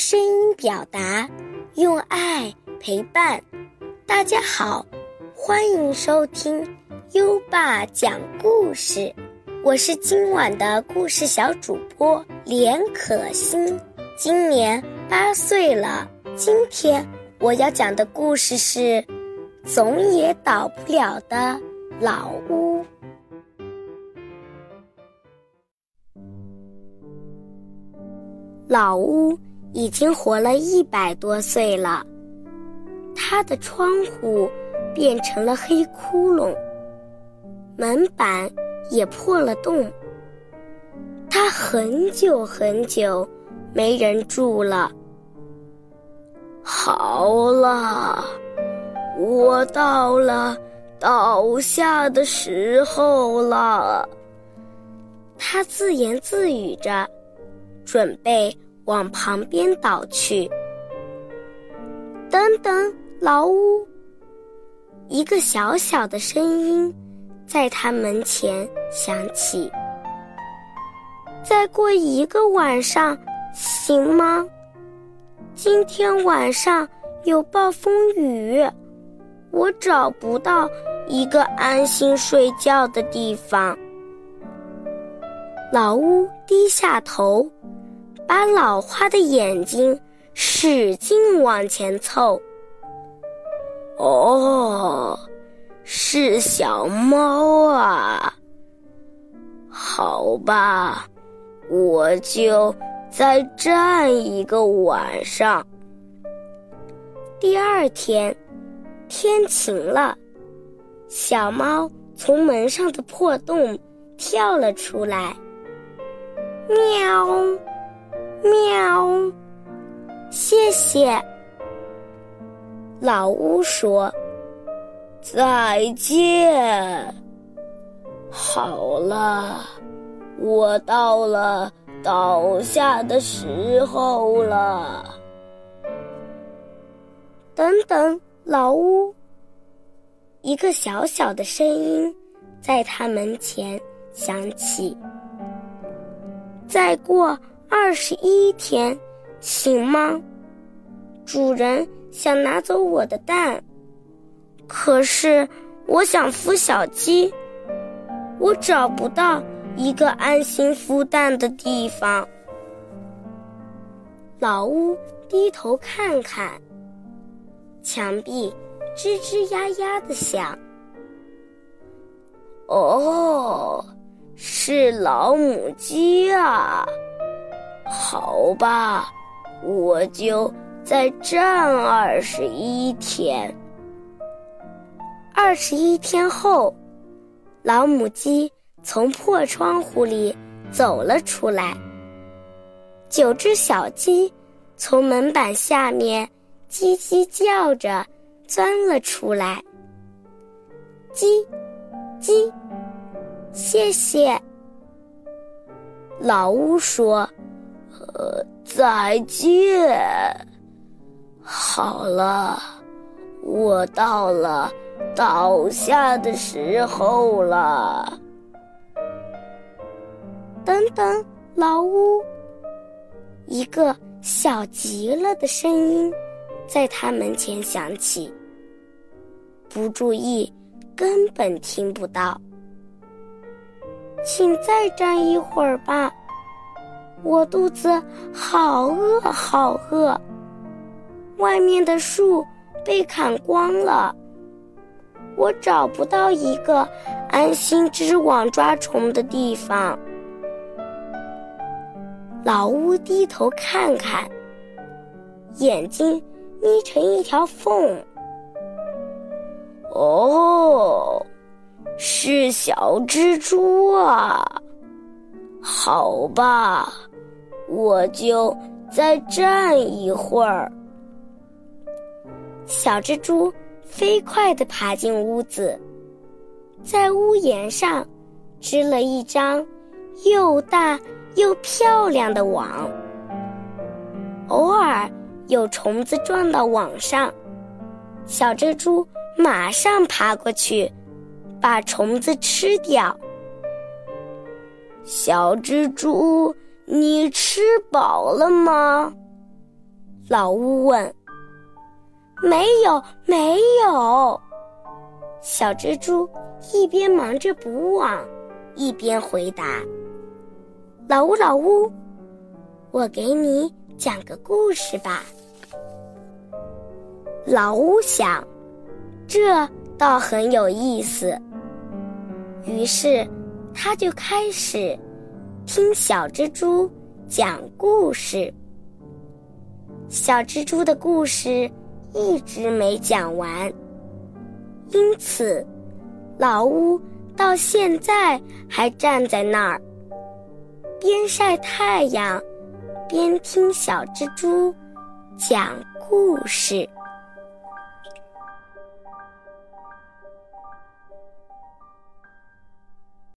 声音表达，用爱陪伴。大家好，欢迎收听优爸讲故事。我是今晚的故事小主播连可欣，今年八岁了。今天我要讲的故事是《总也倒不了的老屋》。老屋已经活了一百多岁了，他的窗户变成了黑窟窿，门板也破了洞。他很久很久没人住了。好了，我到了倒下的时候了。他自言自语着。准备往旁边倒去。等等，老屋！一个小小的声音在他门前响起。再过一个晚上，行吗？今天晚上有暴风雨，我找不到一个安心睡觉的地方。老屋低下头。把老花的眼睛使劲往前凑。哦，是小猫啊。好吧，我就再站一个晚上。第二天，天晴了，小猫从门上的破洞跳了出来。喵。喵，谢谢。老屋说：“再见。”好了，我到了倒下的时候了。等等，老屋。一个小小的声音在他门前响起。再过。二十一天，行吗？主人想拿走我的蛋，可是我想孵小鸡，我找不到一个安心孵蛋的地方。老屋低头看看，墙壁吱吱呀呀的响。哦，是老母鸡啊！好吧，我就再站二十一天。二十一天后，老母鸡从破窗户里走了出来。九只小鸡从门板下面叽叽叫着钻了出来。叽，叽，谢谢。老屋说。呃，再见。好了，我到了倒下的时候了。等等，老屋。一个小极了的声音在他门前响起。不注意，根本听不到。请再站一会儿吧。我肚子好饿，好饿。外面的树被砍光了，我找不到一个安心织网抓虫的地方。老屋低头看看，眼睛眯成一条缝。哦，是小蜘蛛啊。好吧。我就再站一会儿。小蜘蛛飞快地爬进屋子，在屋檐上织了一张又大又漂亮的网。偶尔有虫子撞到网上，小蜘蛛马上爬过去，把虫子吃掉。小蜘蛛。你吃饱了吗？老乌问。没有，没有。小蜘蛛一边忙着补网，一边回答：“老乌，老乌，我给你讲个故事吧。”老乌想，这倒很有意思。于是，他就开始听小蜘蛛讲故事。小蜘蛛的故事。一直没讲完，因此老屋到现在还站在那儿，边晒太阳，边听小蜘蛛讲故事。